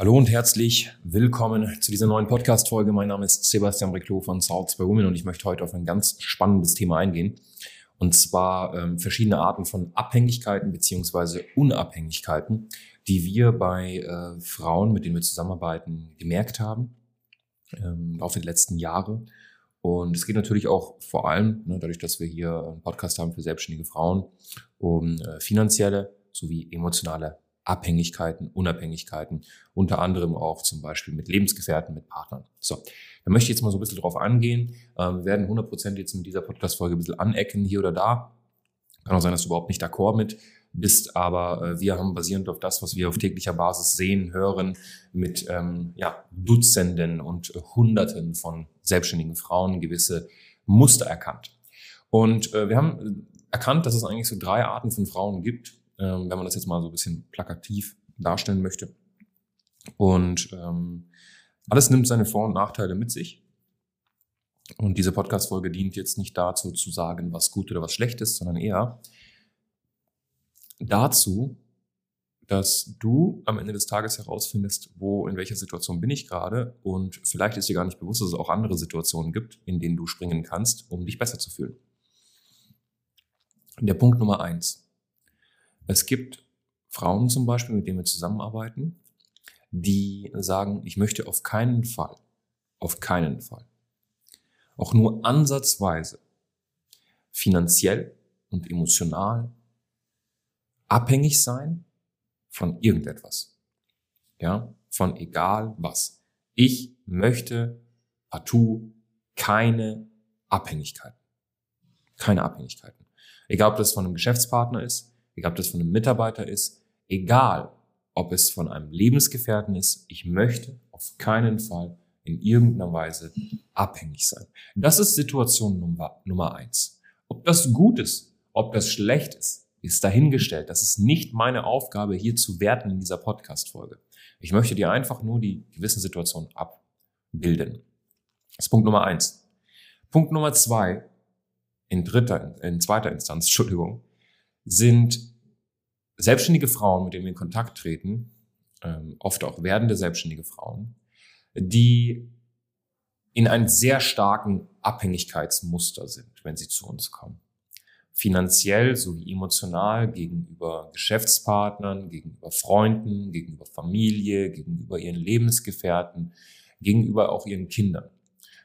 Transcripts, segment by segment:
Hallo und herzlich willkommen zu dieser neuen Podcast-Folge. Mein Name ist Sebastian Reclo von South by Women und ich möchte heute auf ein ganz spannendes Thema eingehen. Und zwar ähm, verschiedene Arten von Abhängigkeiten beziehungsweise Unabhängigkeiten, die wir bei äh, Frauen, mit denen wir zusammenarbeiten, gemerkt haben ähm, Laufe der letzten Jahre. Und es geht natürlich auch vor allem, ne, dadurch, dass wir hier einen Podcast haben für selbstständige Frauen, um äh, finanzielle sowie emotionale Abhängigkeiten, Unabhängigkeiten, unter anderem auch zum Beispiel mit Lebensgefährten, mit Partnern. So, da möchte ich jetzt mal so ein bisschen drauf angehen. Ähm, wir werden 100% jetzt mit dieser Podcast-Folge ein bisschen anecken, hier oder da. Kann auch sein, dass du überhaupt nicht d'accord mit bist, aber äh, wir haben basierend auf das, was wir auf täglicher Basis sehen, hören, mit ähm, ja, Dutzenden und Hunderten von selbstständigen Frauen gewisse Muster erkannt. Und äh, wir haben erkannt, dass es eigentlich so drei Arten von Frauen gibt, wenn man das jetzt mal so ein bisschen plakativ darstellen möchte. Und ähm, alles nimmt seine Vor- und Nachteile mit sich. Und diese Podcast-Folge dient jetzt nicht dazu zu sagen, was gut oder was schlecht ist, sondern eher dazu, dass du am Ende des Tages herausfindest, wo, in welcher Situation bin ich gerade und vielleicht ist dir gar nicht bewusst, dass es auch andere Situationen gibt, in denen du springen kannst, um dich besser zu fühlen. Der Punkt Nummer eins. Es gibt Frauen zum Beispiel, mit denen wir zusammenarbeiten, die sagen, ich möchte auf keinen Fall, auf keinen Fall, auch nur ansatzweise finanziell und emotional abhängig sein von irgendetwas. Ja, von egal was. Ich möchte partout keine Abhängigkeiten. Keine Abhängigkeiten. Egal, ob das von einem Geschäftspartner ist, egal ob das von einem Mitarbeiter ist, egal ob es von einem Lebensgefährten ist, ich möchte auf keinen Fall in irgendeiner Weise abhängig sein. Das ist Situation Nummer, Nummer eins. Ob das gut ist, ob das schlecht ist, ist dahingestellt. Das ist nicht meine Aufgabe, hier zu werten in dieser Podcast-Folge. Ich möchte dir einfach nur die gewissen Situationen abbilden. Das ist Punkt Nummer eins. Punkt Nummer zwei, in dritter, in zweiter Instanz, Entschuldigung, sind selbstständige Frauen, mit denen wir in Kontakt treten, ähm, oft auch werdende selbstständige Frauen, die in einem sehr starken Abhängigkeitsmuster sind, wenn sie zu uns kommen. Finanziell sowie emotional gegenüber Geschäftspartnern, gegenüber Freunden, gegenüber Familie, gegenüber ihren Lebensgefährten, gegenüber auch ihren Kindern.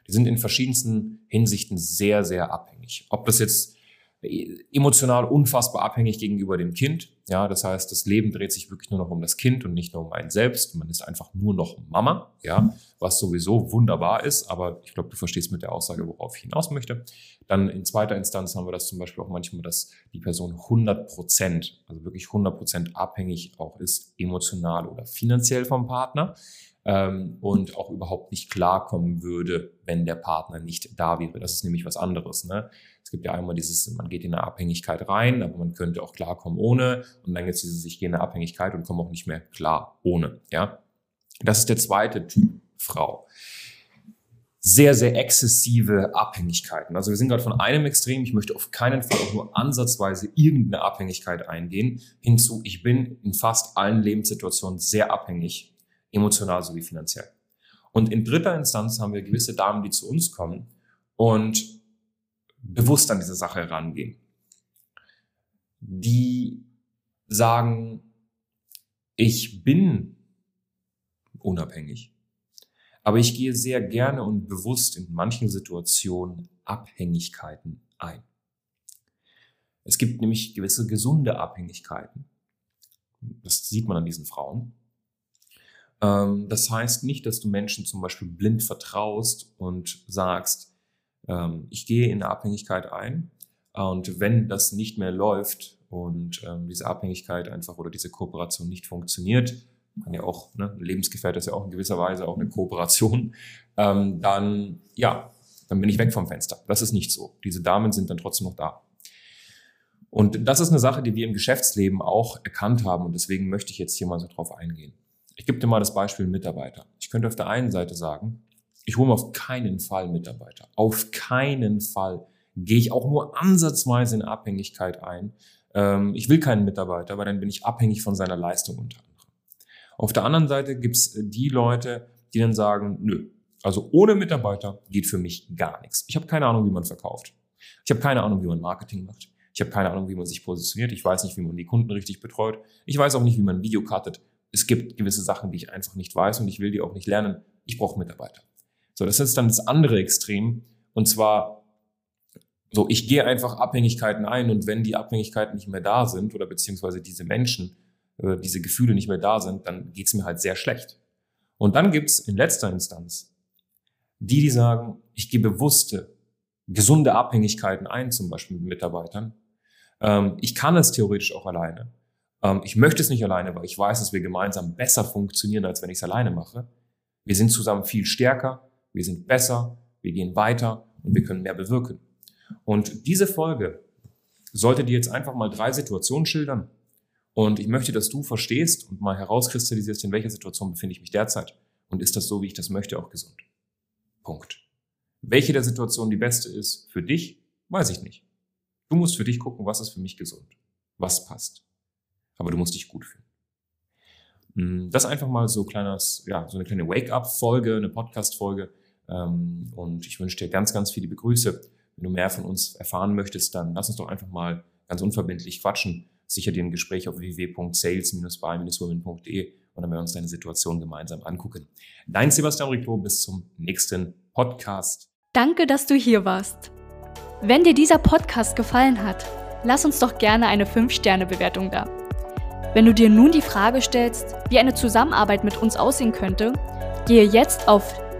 Die sind in verschiedensten Hinsichten sehr, sehr abhängig. Ob das jetzt emotional unfassbar abhängig gegenüber dem Kind. Ja, das heißt, das Leben dreht sich wirklich nur noch um das Kind und nicht nur um einen selbst. Man ist einfach nur noch Mama, ja, was sowieso wunderbar ist. Aber ich glaube, du verstehst mit der Aussage, worauf ich hinaus möchte. Dann in zweiter Instanz haben wir das zum Beispiel auch manchmal, dass die Person 100 Prozent, also wirklich 100 Prozent abhängig auch ist, emotional oder finanziell vom Partner ähm, und auch überhaupt nicht klarkommen würde, wenn der Partner nicht da wäre. Das ist nämlich was anderes. Ne? Es gibt ja einmal dieses, man geht in eine Abhängigkeit rein, aber man könnte auch klarkommen ohne. Und dann gibt es diese sich gehende Abhängigkeit und kommen auch nicht mehr klar ohne. Ja, Das ist der zweite Typ Frau sehr, sehr exzessive Abhängigkeiten. Also wir sind gerade von einem Extrem, ich möchte auf keinen Fall auch nur ansatzweise irgendeine Abhängigkeit eingehen, hinzu, ich bin in fast allen Lebenssituationen sehr abhängig emotional sowie finanziell. Und in dritter Instanz haben wir gewisse Damen, die zu uns kommen und bewusst an diese Sache herangehen. Die sagen, ich bin unabhängig, aber ich gehe sehr gerne und bewusst in manchen Situationen Abhängigkeiten ein. Es gibt nämlich gewisse gesunde Abhängigkeiten. Das sieht man an diesen Frauen. Ähm, das heißt nicht, dass du Menschen zum Beispiel blind vertraust und sagst, ähm, ich gehe in eine Abhängigkeit ein und wenn das nicht mehr läuft und ähm, diese Abhängigkeit einfach oder diese Kooperation nicht funktioniert, kann ja auch, ne, Lebensgefährte ist ja auch in gewisser Weise auch eine Kooperation, dann ja, dann bin ich weg vom Fenster. Das ist nicht so. Diese Damen sind dann trotzdem noch da. Und das ist eine Sache, die wir im Geschäftsleben auch erkannt haben und deswegen möchte ich jetzt hier mal so drauf eingehen. Ich gebe dir mal das Beispiel Mitarbeiter. Ich könnte auf der einen Seite sagen, ich hole mir auf keinen Fall Mitarbeiter. Auf keinen Fall gehe ich auch nur ansatzweise in Abhängigkeit ein. Ähm, ich will keinen Mitarbeiter, weil dann bin ich abhängig von seiner Leistung unter anderem. Auf der anderen Seite gibt's die Leute, die dann sagen, nö, also ohne Mitarbeiter geht für mich gar nichts. Ich habe keine Ahnung, wie man verkauft. Ich habe keine Ahnung, wie man Marketing macht. Ich habe keine Ahnung, wie man sich positioniert. Ich weiß nicht, wie man die Kunden richtig betreut. Ich weiß auch nicht, wie man ein Video cuttet. Es gibt gewisse Sachen, die ich einfach nicht weiß und ich will die auch nicht lernen. Ich brauche Mitarbeiter. So, das ist dann das andere Extrem. Und zwar, so, ich gehe einfach Abhängigkeiten ein und wenn die Abhängigkeiten nicht mehr da sind oder beziehungsweise diese Menschen, äh, diese Gefühle nicht mehr da sind, dann geht's mir halt sehr schlecht. Und dann gibt's in letzter Instanz die, die sagen, ich gehe bewusste, gesunde Abhängigkeiten ein, zum Beispiel mit Mitarbeitern. Ähm, ich kann es theoretisch auch alleine. Ähm, ich möchte es nicht alleine, weil ich weiß, dass wir gemeinsam besser funktionieren, als wenn ich es alleine mache. Wir sind zusammen viel stärker, wir sind besser, wir gehen weiter und wir können mehr bewirken. Und diese Folge sollte dir jetzt einfach mal drei Situationen schildern. Und ich möchte, dass du verstehst und mal herauskristallisierst, in welcher Situation befinde ich mich derzeit. Und ist das so, wie ich das möchte, auch gesund? Punkt. Welche der Situationen die beste ist für dich, weiß ich nicht. Du musst für dich gucken, was ist für mich gesund, was passt. Aber du musst dich gut fühlen. Hm, das einfach mal so kleines, ja, so eine kleine Wake-up-Folge, eine Podcast-Folge. Ähm, und ich wünsche dir ganz, ganz viele Begrüße. Wenn du mehr von uns erfahren möchtest, dann lass uns doch einfach mal ganz unverbindlich quatschen. Sicher dir ein Gespräch auf www.sales-by-women.de und dann werden wir uns deine Situation gemeinsam angucken. Dein Sebastian Riclo, bis zum nächsten Podcast. Danke, dass du hier warst. Wenn dir dieser Podcast gefallen hat, lass uns doch gerne eine 5-Sterne-Bewertung da. Wenn du dir nun die Frage stellst, wie eine Zusammenarbeit mit uns aussehen könnte, gehe jetzt auf